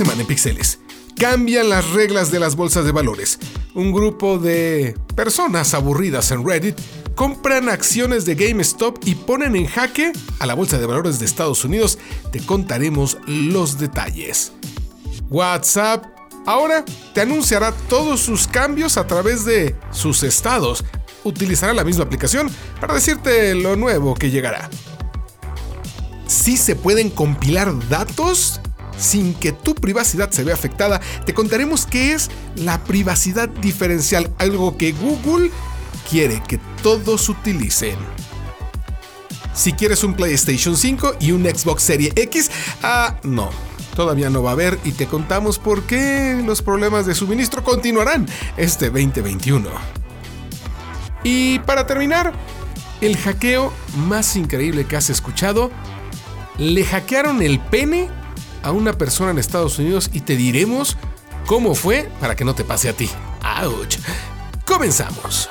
semana en Pixeles. Cambian las reglas de las bolsas de valores. Un grupo de personas aburridas en Reddit compran acciones de GameStop y ponen en jaque a la bolsa de valores de Estados Unidos. Te contaremos los detalles. WhatsApp ahora te anunciará todos sus cambios a través de sus estados. Utilizará la misma aplicación para decirte lo nuevo que llegará. Si se pueden compilar datos sin que tu privacidad se vea afectada, te contaremos qué es la privacidad diferencial, algo que Google quiere que todos utilicen. Si quieres un PlayStation 5 y un Xbox Series X, ah, no. Todavía no va a haber y te contamos por qué los problemas de suministro continuarán este 2021. Y para terminar, el hackeo más increíble que has escuchado, le hackearon el pene a una persona en Estados Unidos y te diremos cómo fue para que no te pase a ti. ¡Auch! Comenzamos.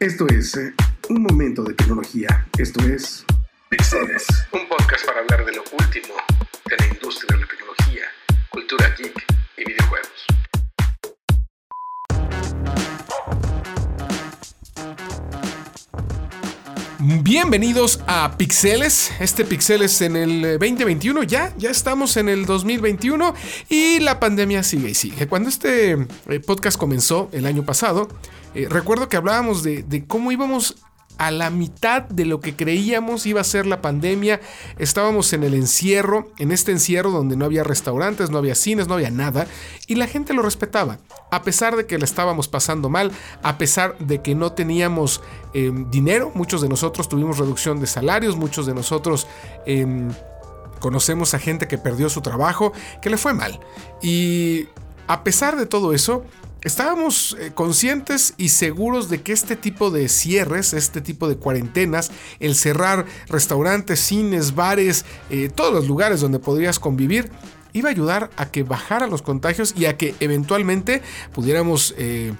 Esto es eh, un momento de tecnología. Esto es Pixeles, un podcast para hablar de lo último de la industria de la tecnología, cultura geek y videojuegos. Bienvenidos a Pixeles, este Pixeles en el 2021, ya, ya estamos en el 2021 y la pandemia sigue y sigue. Cuando este eh, podcast comenzó el año pasado, eh, recuerdo que hablábamos de, de cómo íbamos a la mitad de lo que creíamos iba a ser la pandemia. Estábamos en el encierro, en este encierro donde no había restaurantes, no había cines, no había nada, y la gente lo respetaba, a pesar de que le estábamos pasando mal, a pesar de que no teníamos em, dinero, muchos de nosotros tuvimos reducción de salarios, muchos de nosotros... Em, conocemos a gente que perdió su trabajo, que le fue mal. Y a pesar de todo eso, Estábamos eh, conscientes y seguros de que este tipo de cierres, este tipo de cuarentenas, el cerrar restaurantes, cines, bares, eh, todos los lugares donde podrías convivir, iba a ayudar a que bajaran los contagios y a que eventualmente pudiéramos eh,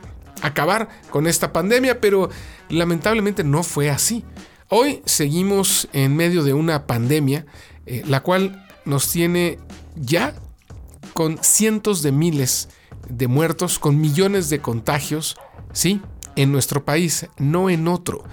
acabar con esta pandemia, pero lamentablemente no fue así. Hoy seguimos en medio de una pandemia, la cual nos tiene ya con cientos de miles de muertos, con millones de contagios, ¿sí? En nuestro país, no en otro.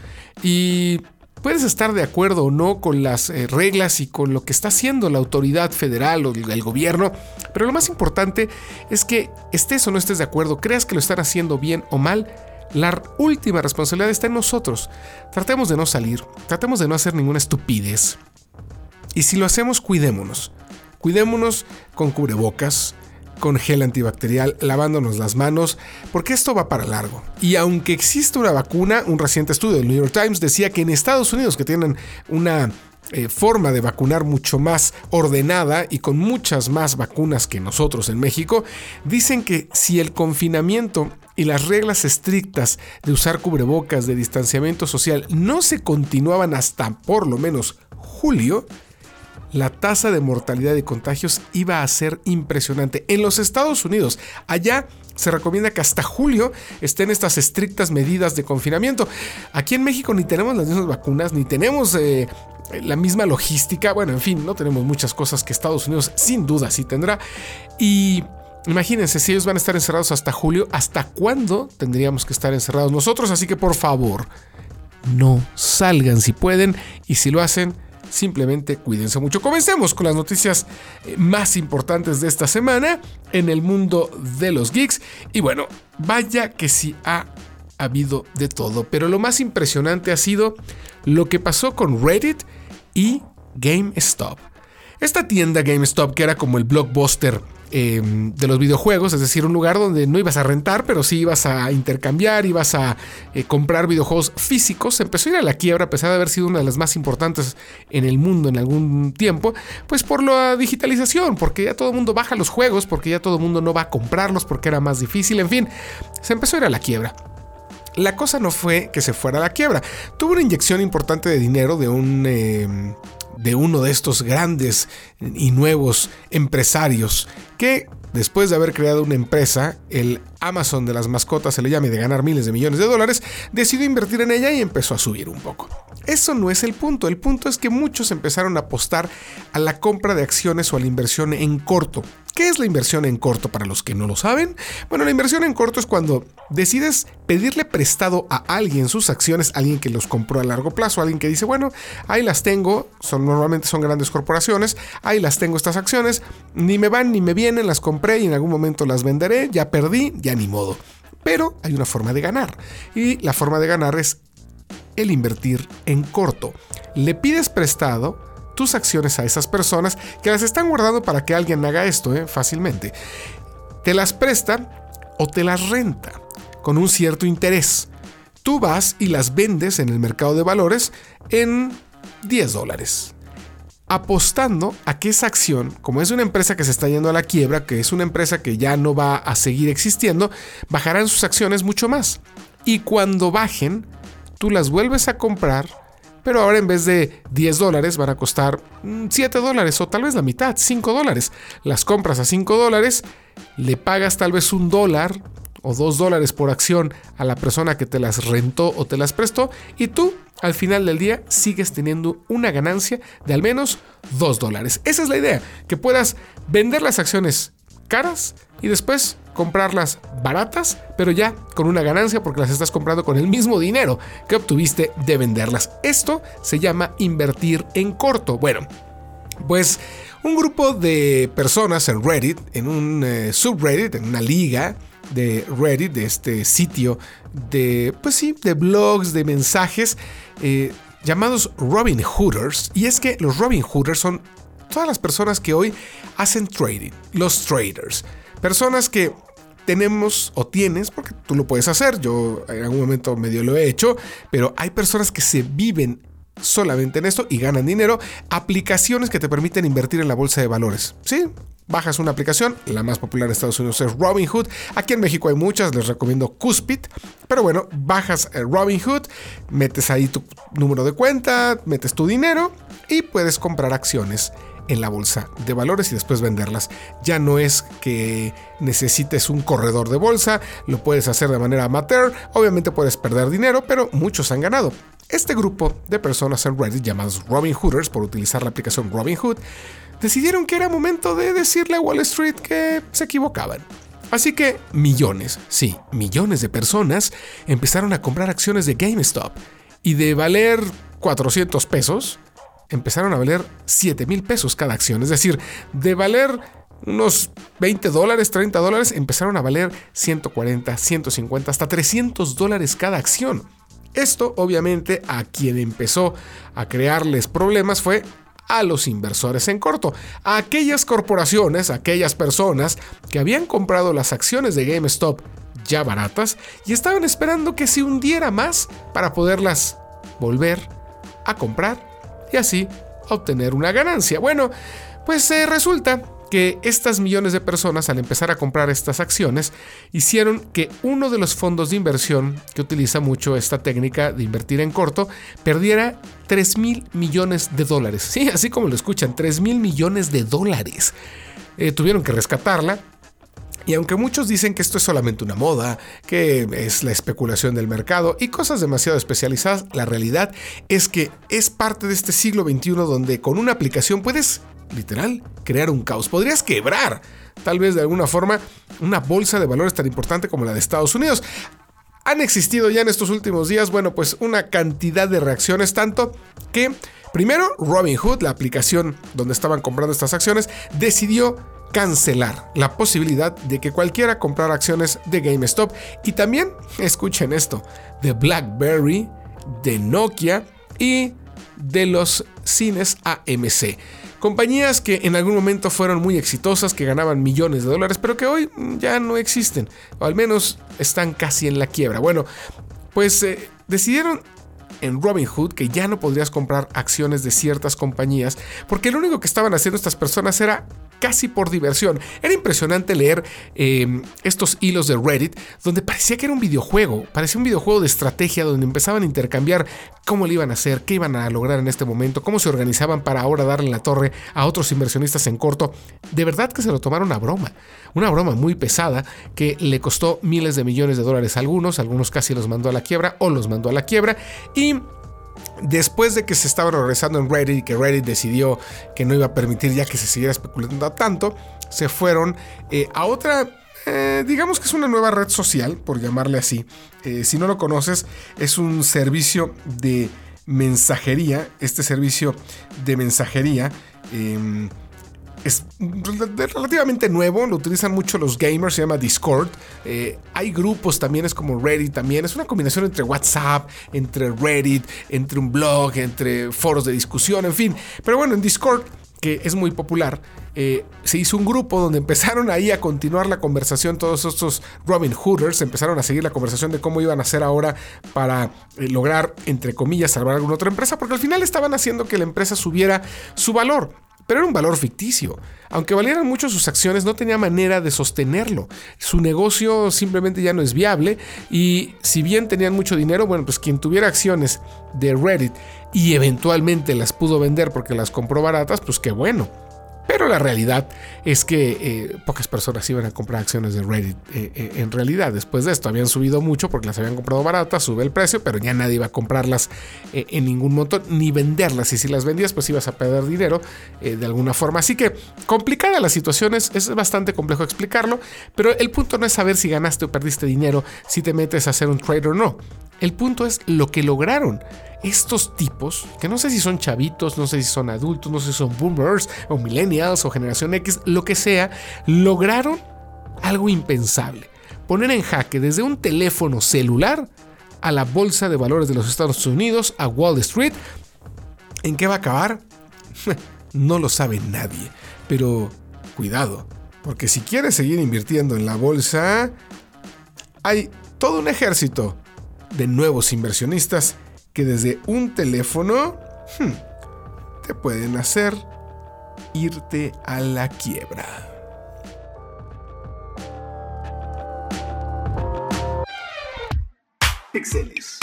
Y puedes estar de acuerdo o no con las eh, reglas y con lo que está haciendo la autoridad federal o el gobierno, pero lo más importante es que estés o no estés de acuerdo, creas que lo están haciendo bien o mal, la última responsabilidad está en nosotros. Tratemos de no salir, tratemos de no hacer ninguna estupidez. Y si lo hacemos, cuidémonos. Cuidémonos con cubrebocas, con gel antibacterial, lavándonos las manos, porque esto va para largo. Y aunque existe una vacuna, un reciente estudio del New York Times decía que en Estados Unidos, que tienen una eh, forma de vacunar mucho más ordenada y con muchas más vacunas que nosotros en México, dicen que si el confinamiento y las reglas estrictas de usar cubrebocas, de distanciamiento social, no se continuaban hasta por lo menos julio, la tasa de mortalidad de contagios iba a ser impresionante. En los Estados Unidos, allá se recomienda que hasta julio estén estas estrictas medidas de confinamiento. Aquí en México ni tenemos las mismas vacunas, ni tenemos eh, la misma logística. Bueno, en fin, no tenemos muchas cosas que Estados Unidos sin duda sí tendrá. Y imagínense, si ellos van a estar encerrados hasta julio, ¿hasta cuándo tendríamos que estar encerrados nosotros? Así que por favor, no salgan si pueden y si lo hacen, Simplemente cuídense mucho. Comencemos con las noticias eh, más importantes de esta semana en el mundo de los geeks. Y bueno, vaya que sí ha habido de todo. Pero lo más impresionante ha sido lo que pasó con Reddit y GameStop. Esta tienda GameStop, que era como el blockbuster Em, de los videojuegos, es decir, un lugar donde no ibas a rentar, pero sí ibas a intercambiar, ibas a eh, comprar videojuegos físicos, empezó a ir a la quiebra a pesar de haber sido una de las más importantes en el mundo en algún tiempo, pues por la digitalización, porque ya todo el mundo baja los juegos, porque ya todo el mundo no va a comprarlos porque era más difícil, en fin, se empezó a ir a la quiebra. La cosa no fue que se fuera a la quiebra. Tuvo una inyección importante de dinero de un em, de uno de estos grandes y nuevos empresarios que después de haber creado una empresa, el Amazon de las mascotas se le llame de ganar miles de millones de dólares, decidió invertir en ella y empezó a subir un poco. Eso no es el punto, el punto es que muchos empezaron a apostar a la compra de acciones o a la inversión en corto. ¿Qué es la inversión en corto para los que no lo saben? Bueno, la inversión en corto es cuando decides pedirle prestado a alguien sus acciones, alguien que los compró a largo plazo, alguien que dice, bueno, ahí las tengo, son, normalmente son grandes corporaciones, ahí las tengo estas acciones, ni me van ni me vienen, las compré y en algún momento las venderé, ya perdí, ya ni modo. Pero hay una forma de ganar y la forma de ganar es el invertir en corto. Le pides prestado tus acciones a esas personas que las están guardando para que alguien haga esto ¿eh? fácilmente. Te las presta o te las renta con un cierto interés. Tú vas y las vendes en el mercado de valores en 10 dólares. Apostando a que esa acción, como es una empresa que se está yendo a la quiebra, que es una empresa que ya no va a seguir existiendo, bajarán sus acciones mucho más. Y cuando bajen, tú las vuelves a comprar pero ahora en vez de 10 dólares van a costar 7 mm, dólares o tal vez la mitad, 5 dólares. Las compras a 5 dólares, le pagas tal vez un dólar o 2 dólares por acción a la persona que te las rentó o te las prestó y tú al final del día sigues teniendo una ganancia de al menos 2 dólares. Esa es la idea, que puedas vender las acciones caras y después comprarlas baratas, pero ya con una ganancia porque las estás comprando con el mismo dinero que obtuviste de venderlas. Esto se llama invertir en corto. Bueno, pues un grupo de personas en Reddit, en un eh, subreddit, en una liga de Reddit, de este sitio de, pues sí, de blogs, de mensajes, eh, llamados Robin Hooders. Y es que los Robin Hooders son todas las personas que hoy hacen trading, los traders. Personas que tenemos o tienes, porque tú lo puedes hacer, yo en algún momento medio lo he hecho, pero hay personas que se viven solamente en esto y ganan dinero, aplicaciones que te permiten invertir en la bolsa de valores. Sí, bajas una aplicación, la más popular en Estados Unidos es Robinhood, aquí en México hay muchas, les recomiendo Cuspid, pero bueno, bajas eh, Robinhood, metes ahí tu número de cuenta, metes tu dinero y puedes comprar acciones en la bolsa de valores y después venderlas. Ya no es que necesites un corredor de bolsa, lo puedes hacer de manera amateur, obviamente puedes perder dinero, pero muchos han ganado. Este grupo de personas en Reddit llamados Robin Hooders, por utilizar la aplicación Robinhood, decidieron que era momento de decirle a Wall Street que se equivocaban. Así que millones, sí, millones de personas empezaron a comprar acciones de GameStop y de valer 400 pesos, empezaron a valer 7 mil pesos cada acción. Es decir, de valer unos 20 dólares, 30 dólares, empezaron a valer 140, 150, hasta 300 dólares cada acción. Esto obviamente a quien empezó a crearles problemas fue a los inversores en corto, a aquellas corporaciones, aquellas personas que habían comprado las acciones de GameStop ya baratas y estaban esperando que se hundiera más para poderlas volver a comprar y así obtener una ganancia. Bueno, pues eh, resulta que estas millones de personas al empezar a comprar estas acciones hicieron que uno de los fondos de inversión que utiliza mucho esta técnica de invertir en corto perdiera 3 mil millones de dólares. Sí, así como lo escuchan, 3 mil millones de dólares. Eh, tuvieron que rescatarla y aunque muchos dicen que esto es solamente una moda, que es la especulación del mercado y cosas demasiado especializadas, la realidad es que es parte de este siglo XXI donde con una aplicación puedes, literal, crear un caos. Podrías quebrar, tal vez de alguna forma, una bolsa de valores tan importante como la de Estados Unidos. Han existido ya en estos últimos días, bueno, pues una cantidad de reacciones, tanto que primero Robinhood, la aplicación donde estaban comprando estas acciones, decidió cancelar la posibilidad de que cualquiera comprara acciones de GameStop. Y también, escuchen esto, de BlackBerry, de Nokia y de los cines AMC. Compañías que en algún momento fueron muy exitosas, que ganaban millones de dólares, pero que hoy ya no existen, o al menos están casi en la quiebra. Bueno, pues eh, decidieron en Robinhood que ya no podrías comprar acciones de ciertas compañías, porque lo único que estaban haciendo estas personas era casi por diversión. Era impresionante leer em, estos hilos de Reddit donde parecía que era un videojuego, parecía un videojuego de estrategia donde empezaban a intercambiar cómo le iban a hacer, qué iban a lograr en este momento, cómo se organizaban para ahora darle la torre a otros inversionistas en corto. De verdad que se lo tomaron a broma, una broma muy pesada que le costó miles de millones de dólares a algunos, algunos casi los mandó a la quiebra o los mandó a la quiebra y Después de que se estaba regresando en Reddit y que Reddit decidió que no iba a permitir ya que se siguiera especulando tanto, se fueron eh, a otra eh, digamos que es una nueva red social, por llamarle así. Eh, si no lo conoces, es un servicio de mensajería. Este servicio de mensajería em, es relativamente nuevo, lo utilizan mucho los gamers, se llama Discord. Eh, hay grupos también, es como Reddit también. Es una combinación entre WhatsApp, entre Reddit, entre un blog, entre foros de discusión, en fin. Pero bueno, en Discord, que es muy popular, eh, se hizo un grupo donde empezaron ahí a continuar la conversación, todos estos Robin Hooders empezaron a seguir la conversación de cómo iban a hacer ahora para eh, lograr, entre comillas, salvar alguna otra empresa, porque al final estaban haciendo que la empresa subiera su valor pero era un valor ficticio. Aunque valieran mucho sus acciones, no tenía manera de sostenerlo. Su negocio simplemente ya no es viable y si bien tenían mucho dinero, bueno, pues quien tuviera acciones de Reddit y eventualmente las pudo vender porque las compró baratas, pues qué bueno. Pero la realidad es que eh, pocas personas iban a comprar acciones de Reddit. Eh, eh, en realidad, después de esto habían subido mucho porque las habían comprado baratas, sube el precio, pero ya nadie iba a comprarlas en ningún montón ni venderlas. Y si las vendías, pues ibas a perder dinero de alguna forma. Así que complicada la situación, es, es bastante complejo explicarlo, pero el punto no es saber si ganaste o perdiste dinero, si te metes a hacer un trade o no. El punto es lo que lograron estos tipos, que no sé si son chavitos, no sé si son adultos, no sé si son boomers o millennials o generación X, lo que sea, lograron algo impensable. Poner en jaque desde un teléfono celular a la Bolsa de Valores de los Estados Unidos, a Wall Street. ¿En qué va a acabar? no lo sabe nadie. Pero cuidado, porque si quieres seguir invirtiendo en la bolsa, hay todo un ejército de nuevos inversionistas que desde un teléfono hmm, te pueden hacer irte a la quiebra. Excelis.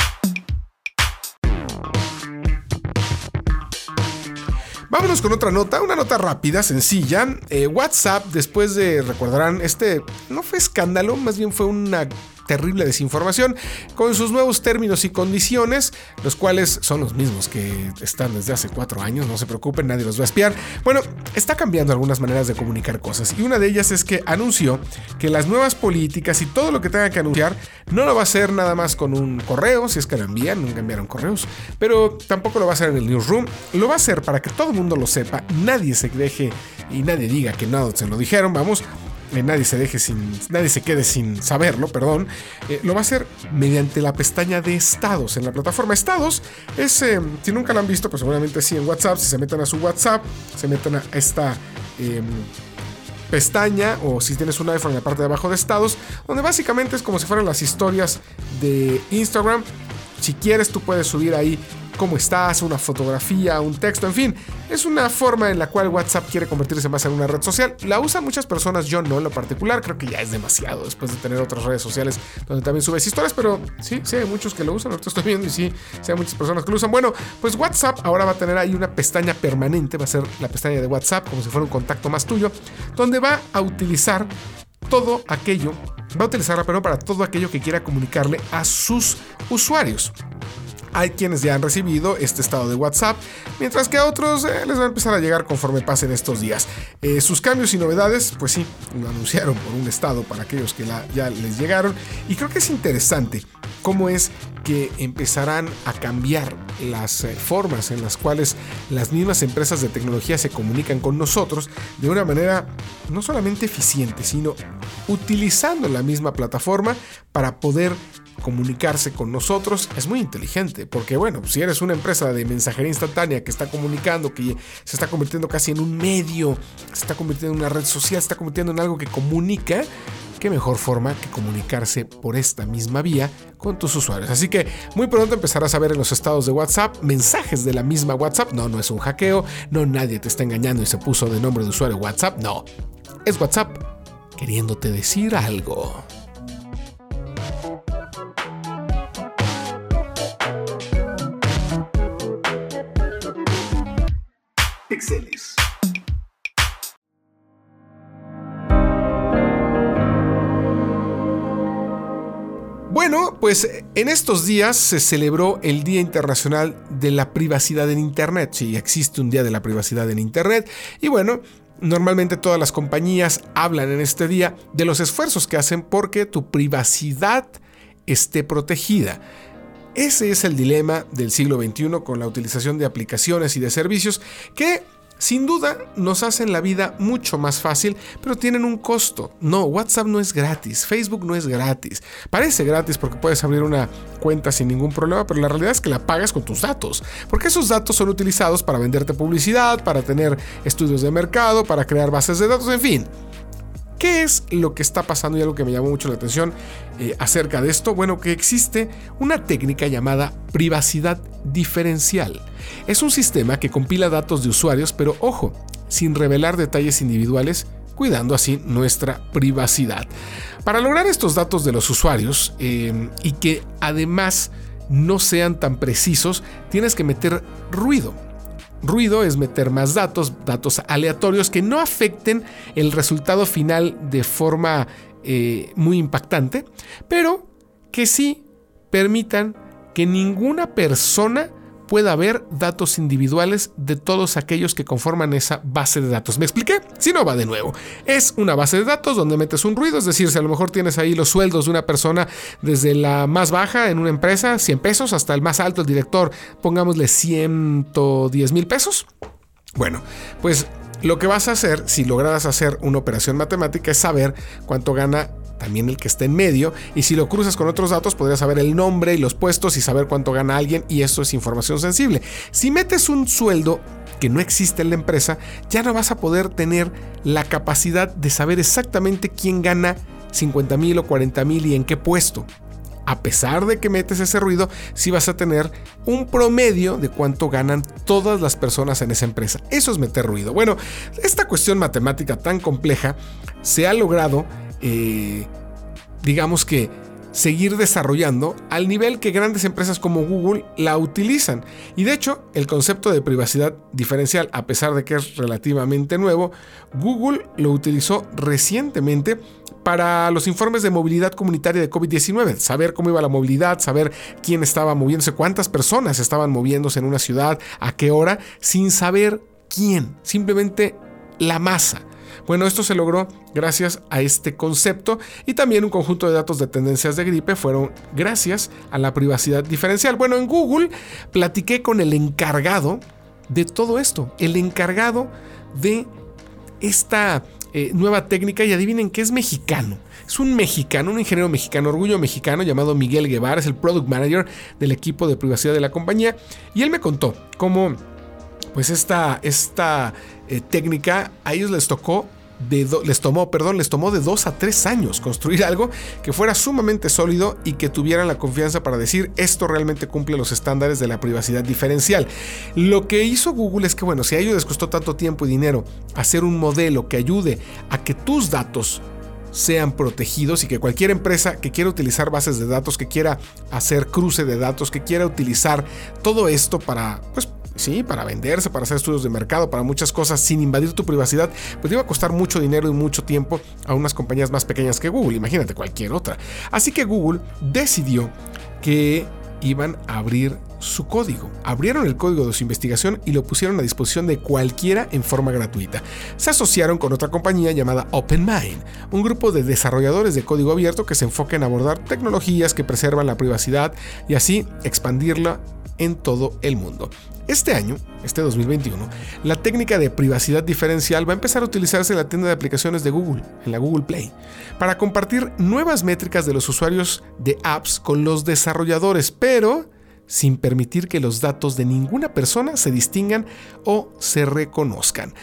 Vámonos con otra nota, una nota rápida, sencilla. Eh, WhatsApp, después de, recordarán, este no fue escándalo, más bien fue una terrible desinformación con sus nuevos términos y condiciones, los cuales son los mismos que están desde hace cuatro años, no se preocupen, nadie los va a espiar. Bueno, está cambiando algunas maneras de comunicar cosas y una de ellas es que anunció que las nuevas políticas y todo lo que tenga que anunciar no lo va a hacer nada más con un correo, si es que lo envían, nunca enviaron correos, pero tampoco lo va a hacer en el newsroom, lo va a hacer para que todo el mundo lo sepa, nadie se deje y nadie diga que no se lo dijeron, vamos, nadie se deje sin, nadie se quede sin saberlo, perdón, eh, lo va a hacer mediante la pestaña de estados en la plataforma. Estados es, eh, si nunca lo han visto, pues seguramente sí en WhatsApp, si se meten a su WhatsApp, se meten a esta em, pestaña o si tienes un iPhone en la parte de abajo de estados, donde básicamente es como si fueran las historias de Instagram. Si quieres, tú puedes subir ahí cómo estás, una fotografía, un texto, en fin. Es una forma en la cual WhatsApp quiere convertirse más en una red social. La usan muchas personas, yo no en lo particular, creo que ya es demasiado después de tener otras redes sociales donde también subes historias, pero sí, sí hay muchos que lo usan, ahorita estoy viendo y sí, sí hay muchas personas que lo usan. Bueno, pues WhatsApp ahora va a tener ahí una pestaña permanente, va a ser la pestaña de WhatsApp como si fuera un contacto más tuyo, donde va a utilizar todo aquello, va a utilizarla pero para todo aquello que quiera comunicarle a sus usuarios. Hay quienes ya han recibido este estado de WhatsApp, mientras que a otros eh, les va a empezar a llegar conforme pasen estos días. Eh, sus cambios y novedades, pues sí, lo anunciaron por un estado para aquellos que ya les llegaron. Y creo que es interesante cómo es que empezarán a cambiar las eh, formas en las cuales las mismas empresas de tecnología se comunican con nosotros de una manera no solamente eficiente, sino utilizando la misma plataforma para poder comunicarse con nosotros es muy inteligente, porque bueno, si eres una empresa de mensajería instantánea que está comunicando, que se está convirtiendo casi en un medio, se está convirtiendo en una red social, se está convirtiendo en algo que comunica, qué mejor forma que comunicarse por esta misma vía con tus usuarios. Así que muy pronto empezarás a ver en los estados de WhatsApp mensajes de la misma WhatsApp. No, no es un hackeo, no nadie te está engañando y se puso de nombre de usuario WhatsApp. No, es WhatsApp queriéndote decir algo. Pues en estos días se celebró el Día Internacional de la Privacidad en Internet. Sí, existe un Día de la Privacidad en Internet. Y bueno, normalmente todas las compañías hablan en este día de los esfuerzos que hacen porque tu privacidad esté protegida. Ese es el dilema del siglo XXI con la utilización de aplicaciones y de servicios que sin duda nos hacen la vida mucho más fácil, pero tienen un costo. No, WhatsApp no es gratis, Facebook no es gratis. Parece gratis porque puedes abrir una cuenta sin ningún problema, pero la realidad es que la pagas con tus datos, porque esos datos son utilizados para venderte publicidad, para tener estudios de mercado, para crear bases de datos, en fin. ¿Qué es lo que está pasando y algo que me llamó mucho la atención eh, acerca de esto? Bueno, que existe una técnica llamada privacidad diferencial. Es un sistema que compila datos de usuarios, pero ojo, sin revelar detalles individuales, cuidando así nuestra privacidad. Para lograr estos datos de los usuarios eh, y que además no sean tan precisos, tienes que meter ruido. Ruido es meter más datos, datos aleatorios que no afecten el resultado final de forma eh, muy impactante, pero que sí permitan que ninguna persona pueda haber datos individuales de todos aquellos que conforman esa base de datos. ¿Me expliqué? Si no, va de nuevo. Es una base de datos donde metes un ruido, es decir, si a lo mejor tienes ahí los sueldos de una persona desde la más baja en una empresa, 100 pesos, hasta el más alto, el director, pongámosle 110 mil pesos. Bueno, pues lo que vas a hacer, si logras hacer una operación matemática, es saber cuánto gana también el que está en medio, y si lo cruzas con otros datos podrías saber el nombre y los puestos y saber cuánto gana alguien, y eso es información sensible. Si metes un sueldo que no existe en la empresa, ya no vas a poder tener la capacidad de saber exactamente quién gana 50 mil o 40 mil y en qué puesto. A pesar de que metes ese ruido, sí vas a tener un promedio de cuánto ganan todas las personas en esa empresa. Eso es meter ruido. Bueno, esta cuestión matemática tan compleja se ha logrado eh, digamos que, seguir desarrollando al nivel que grandes empresas como Google la utilizan. Y de hecho, el concepto de privacidad diferencial, a pesar de que es relativamente nuevo, Google lo utilizó recientemente para los informes de movilidad comunitaria de COVID-19, saber cómo iba la movilidad, saber quién estaba moviéndose, cuántas personas estaban moviéndose en una ciudad, a qué hora, sin saber quién, simplemente la masa. Bueno, esto se logró gracias a este concepto y también un conjunto de datos de tendencias de gripe fueron gracias a la privacidad diferencial. Bueno, en Google platiqué con el encargado de todo esto, el encargado de esta eh, nueva técnica y adivinen que es mexicano. Es un mexicano, un ingeniero mexicano, orgullo mexicano llamado Miguel Guevara, es el product manager del equipo de privacidad de la compañía y él me contó cómo pues esta, esta eh, técnica a ellos les tocó de les tomó, perdón, les tomó de dos a tres años construir algo que fuera sumamente sólido y que tuvieran la confianza para decir esto realmente cumple los estándares de la privacidad diferencial. Lo que hizo Google es que, bueno, si a ellos les costó tanto tiempo y dinero hacer un modelo que ayude a que tus datos sean protegidos y que cualquier empresa que quiera utilizar bases de datos, que quiera hacer cruce de datos, que quiera utilizar todo esto para, pues, sí, para venderse, para hacer estudios de mercado, para muchas cosas sin invadir tu privacidad, pues iba a costar mucho dinero y mucho tiempo a unas compañías más pequeñas que Google, imagínate cualquier otra. Así que Google decidió que iban a abrir su código. Abrieron el código de su investigación y lo pusieron a disposición de cualquiera en forma gratuita. Se asociaron con otra compañía llamada OpenMind, un grupo de desarrolladores de código abierto que se enfoca en abordar tecnologías que preservan la privacidad y así expandirla en todo el mundo. Este año, este 2021, la técnica de privacidad diferencial va a empezar a utilizarse en la tienda de aplicaciones de Google, en la Google Play, para compartir nuevas métricas de los usuarios de apps con los desarrolladores, pero sin permitir que los datos de ninguna persona se distingan o se reconozcan.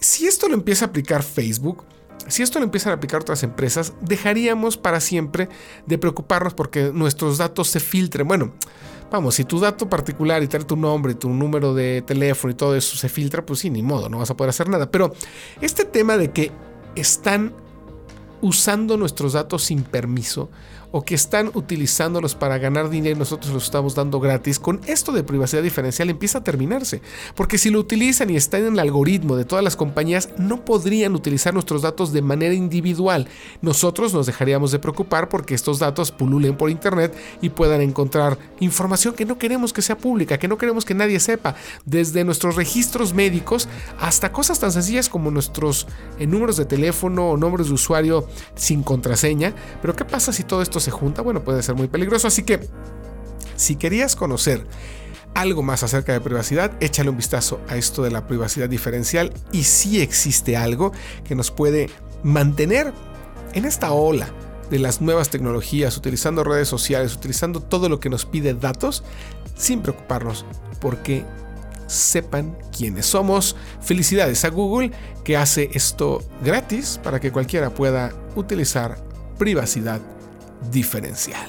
Si esto lo empieza a aplicar Facebook, si esto lo empiezan a aplicar otras empresas, dejaríamos para siempre de preocuparnos porque nuestros datos se filtren. Bueno, vamos, si tu dato particular y trae tu nombre, tu número de teléfono y todo eso se filtra, pues sí, ni modo, no vas a poder hacer nada. Pero este tema de que están usando nuestros datos sin permiso o que están utilizándolos para ganar dinero y nosotros los estamos dando gratis, con esto de privacidad diferencial empieza a terminarse. Porque si lo utilizan y están en el algoritmo de todas las compañías, no podrían utilizar nuestros datos de manera individual. Nosotros nos dejaríamos de preocupar porque estos datos pululen por internet y puedan encontrar información que no queremos que sea pública, que no queremos que nadie sepa, desde nuestros registros médicos hasta cosas tan sencillas como nuestros eh, números de teléfono o nombres de usuario sin contraseña. Pero ¿qué pasa si todo esto se junta, bueno, puede ser muy peligroso. Así que, si querías conocer algo más acerca de privacidad, échale un vistazo a esto de la privacidad diferencial y si existe algo que nos puede mantener en esta ola de las nuevas tecnologías, utilizando redes sociales, utilizando todo lo que nos pide datos, sin preocuparnos porque sepan quiénes somos. Felicidades a Google que hace esto gratis para que cualquiera pueda utilizar privacidad diferencial.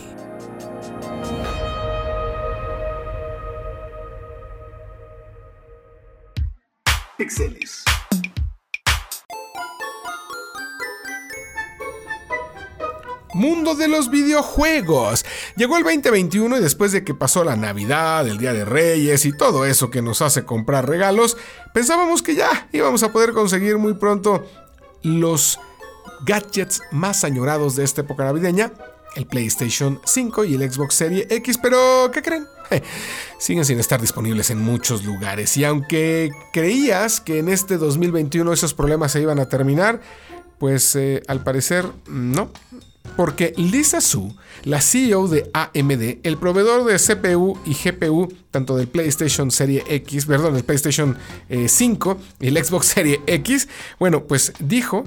Pixeles. Mundo de los videojuegos. Llegó el 2021 y después de que pasó la Navidad, el Día de Reyes y todo eso que nos hace comprar regalos, pensábamos que ya íbamos a poder conseguir muy pronto los gadgets más añorados de esta época navideña el PlayStation 5 y el Xbox Series X, pero ¿qué creen? Siguen sin estar disponibles en muchos lugares y aunque creías que en este 2021 esos problemas se iban a terminar, pues eh, al parecer no. Porque Lisa Su, la CEO de AMD, el proveedor de CPU y GPU, tanto del PlayStation Serie X, perdón, el PlayStation 5 eh, y el Xbox Serie X, bueno, pues dijo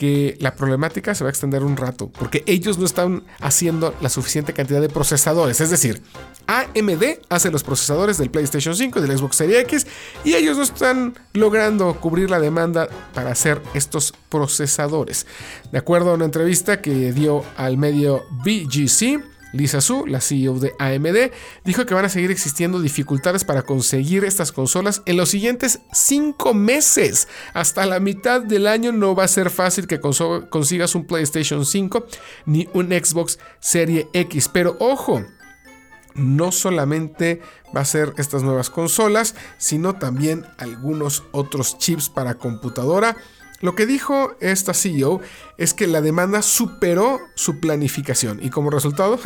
que la problemática se va a extender un rato, porque ellos no están haciendo la suficiente cantidad de procesadores. Es decir, AMD hace los procesadores del PlayStation 5 y del Xbox Series X, y ellos no están logrando cubrir la demanda para hacer estos procesadores. De acuerdo a una entrevista que dio al medio BGC, Lisa Su, la CEO de AMD, dijo que van a seguir existiendo dificultades para conseguir estas consolas en los siguientes 5 meses. Hasta la mitad del año no va a ser fácil que consigas un PlayStation 5 ni un Xbox Serie X. Pero ojo, no solamente va a ser estas nuevas consolas, sino también algunos otros chips para computadora lo que dijo esta CEO es que la demanda superó su planificación y como resultado,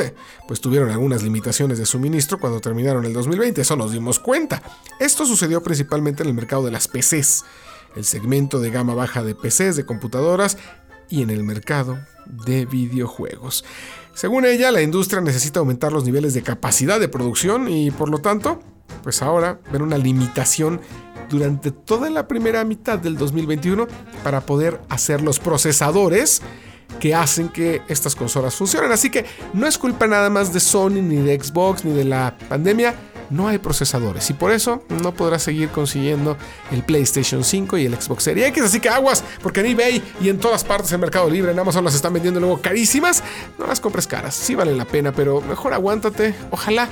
pues tuvieron algunas limitaciones de suministro cuando terminaron el 2020, eso nos dimos cuenta. Esto sucedió principalmente en el mercado de las PCs, el segmento de gama baja de PCs, de computadoras y en el mercado de videojuegos. Según ella, la industria necesita aumentar los niveles de capacidad de producción y por lo tanto, pues ahora ver una limitación durante toda la primera mitad del 2021 para poder hacer los procesadores que hacen que estas consolas funcionen. Así que no es culpa nada más de Sony, ni de Xbox, ni de la pandemia. No hay procesadores y por eso no podrás seguir consiguiendo el PlayStation 5 y el Xbox Series X. Así que aguas, porque en eBay y en todas partes del Mercado Libre, en Amazon las están vendiendo luego carísimas. No las compres caras, sí valen la pena, pero mejor aguántate. Ojalá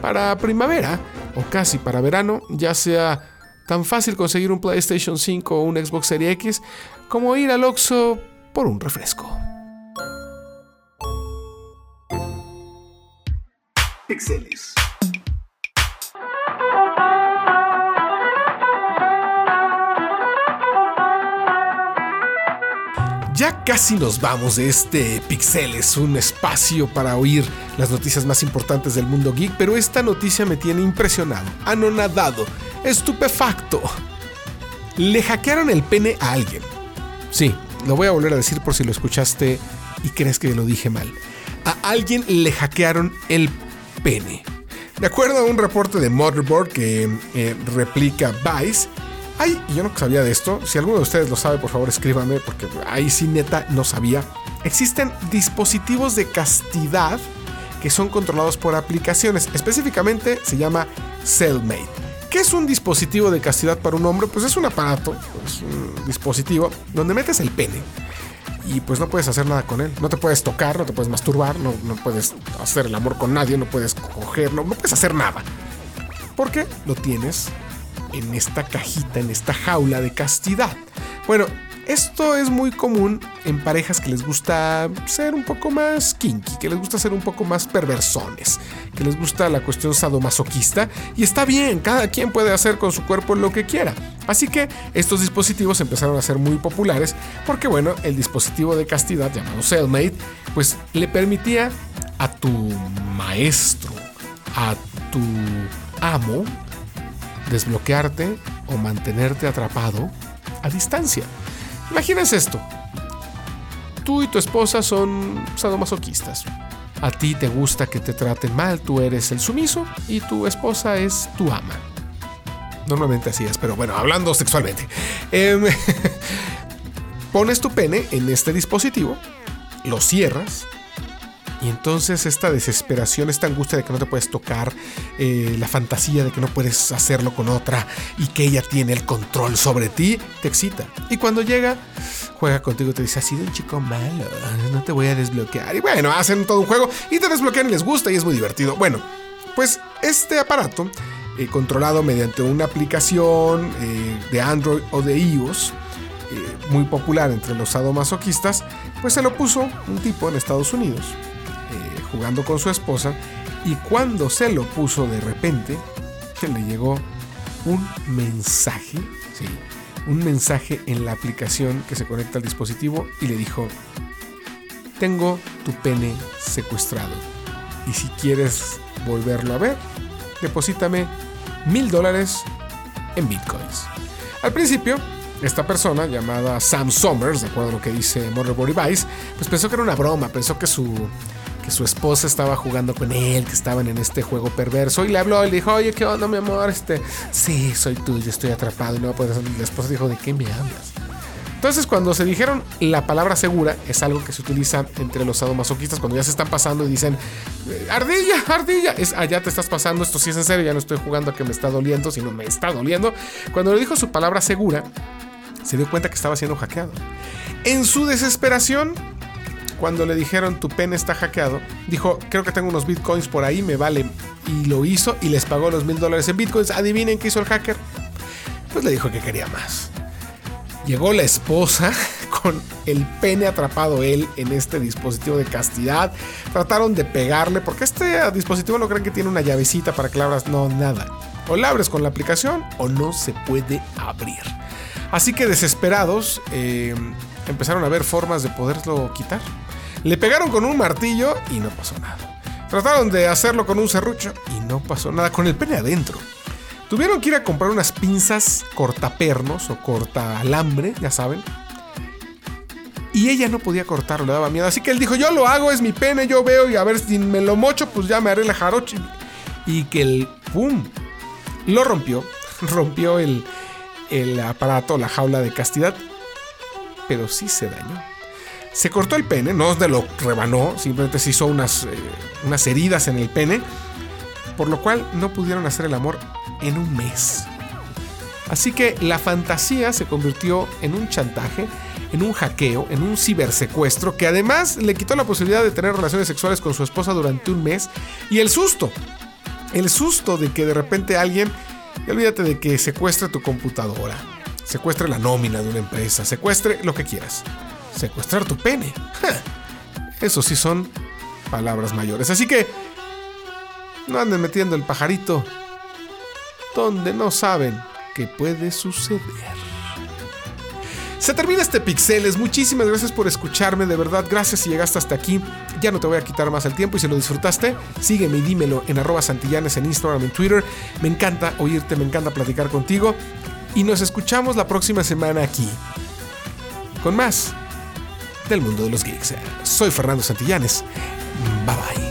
para primavera o casi para verano ya sea Tan fácil conseguir un PlayStation 5 o un Xbox Series X como ir al Oxxo por un refresco. Pixeles. Ya casi nos vamos de este Pixeles, un espacio para oír las noticias más importantes del mundo geek, pero esta noticia me tiene impresionado, anonadado, estupefacto. Le hackearon el pene a alguien. Sí, lo voy a volver a decir por si lo escuchaste y crees que lo dije mal. A alguien le hackearon el pene. De acuerdo a un reporte de Motherboard que eh, replica Vice, Ay, yo no sabía de esto. Si alguno de ustedes lo sabe, por favor escríbame, porque ahí sí neta no sabía. Existen dispositivos de castidad que son controlados por aplicaciones. Específicamente se llama Cellmate. ¿Qué es un dispositivo de castidad para un hombre? Pues es un aparato, es un dispositivo donde metes el pene y pues no puedes hacer nada con él. No te puedes tocar, no te puedes masturbar, no, puedes hacer el amor con nadie, no puedes coger, no, no puedes hacer nada. Porque lo tienes en esta cajita, en esta jaula de castidad. Bueno, esto es muy común en parejas que les gusta ser un poco más kinky, que les gusta ser un poco más perversones, que les gusta la cuestión sadomasoquista y está bien, cada quien puede hacer con su cuerpo lo que quiera. Así que estos dispositivos empezaron a ser muy populares porque bueno, el dispositivo de castidad llamado Cellmate pues le permitía a tu maestro, a tu amo, desbloquearte o mantenerte atrapado a distancia. Imagínense esto. Tú y tu esposa son sadomasoquistas. A ti te gusta que te traten mal, tú eres el sumiso y tu esposa es tu ama. Normalmente así es, pero bueno, hablando sexualmente. Em, pones tu pene en este dispositivo, lo cierras y entonces esta desesperación, esta angustia de que no te puedes tocar, eh, la fantasía de que no puedes hacerlo con otra y que ella tiene el control sobre ti, te excita. Y cuando llega, juega contigo y te dice, has sido un chico malo, no te voy a desbloquear. Y bueno, hacen todo un juego y te desbloquean y les gusta y es muy divertido. Bueno, pues este aparato, eh, controlado mediante una aplicación eh, de Android o de iOS, muy popular entre los sadomasoquistas, pues se lo puso un tipo en Estados Unidos jugando con su esposa y cuando se lo puso de repente, le llegó un mensaje, ¿sí? un mensaje en la aplicación que se conecta al dispositivo y le dijo, tengo tu pene secuestrado y si quieres volverlo a ver, deposítame mil dólares en bitcoins. Al principio, esta persona llamada Sam Somers, de acuerdo a lo que dice Body Vice, pues pensó que era una broma, pensó que su que su esposa estaba jugando con él, que estaban en este juego perverso y le habló y le dijo, oye, ¿qué onda, mi amor? Este, sí, soy tuyo, estoy atrapado y no puedes. La esposa dijo, ¿de qué me hablas? Entonces, cuando se dijeron la palabra segura, es algo que se utiliza entre los sadomasoquistas cuando ya se están pasando y dicen, eh, ardilla, ardilla, es allá te estás pasando, esto sí es en serio, ya no estoy jugando a que me está doliendo, sino me está doliendo. Cuando le dijo su palabra segura, se dio cuenta que estaba siendo hackeado. En su desesperación, cuando le dijeron tu pene está hackeado, dijo, creo que tengo unos bitcoins por ahí, me vale. Y lo hizo y les pagó los mil dólares en bitcoins. Adivinen qué hizo el hacker. Pues le dijo que quería más. Llegó la esposa con el pene atrapado él en este dispositivo de castidad. Trataron de pegarle porque este dispositivo no creen que tiene una llavecita para que la abras. No, nada. O la abres con la aplicación o no se puede abrir. Así que desesperados eh, empezaron a ver formas de poderlo quitar. Le pegaron con un martillo y no pasó nada. Trataron de hacerlo con un serrucho y no pasó nada con el pene adentro. Tuvieron que ir a comprar unas pinzas cortapernos o corta alambre, ya saben. Y ella no podía cortarlo, le daba miedo. Así que él dijo, yo lo hago, es mi pene, yo veo y a ver si me lo mocho, pues ya me haré la jarocha. Y que el ¡pum! Lo rompió. Rompió el, el aparato, la jaula de castidad. Pero sí se dañó. Se cortó el pene, no de lo rebanó, simplemente se hizo unas, eh, unas heridas en el pene, por lo cual no pudieron hacer el amor en un mes. Así que la fantasía se convirtió en un chantaje, en un hackeo, en un cibersecuestro que además le quitó la posibilidad de tener relaciones sexuales con su esposa durante un mes y el susto, el susto de que de repente alguien, y olvídate de que secuestre tu computadora, secuestre la nómina de una empresa, secuestre lo que quieras secuestrar tu pene. Eso sí son palabras mayores. Así que no anden metiendo el pajarito donde no saben qué puede suceder. Se termina este Pixeles. Muchísimas gracias por escucharme. De verdad, gracias si llegaste hasta aquí. Ya no te voy a quitar más el tiempo y si lo disfrutaste, sígueme y dímelo en arroba santillanes en Instagram, en Twitter. Me encanta oírte, me encanta platicar contigo. Y nos escuchamos la próxima semana aquí. Con más del mundo de los geeks. Soy Fernando Santillanes. Bye bye.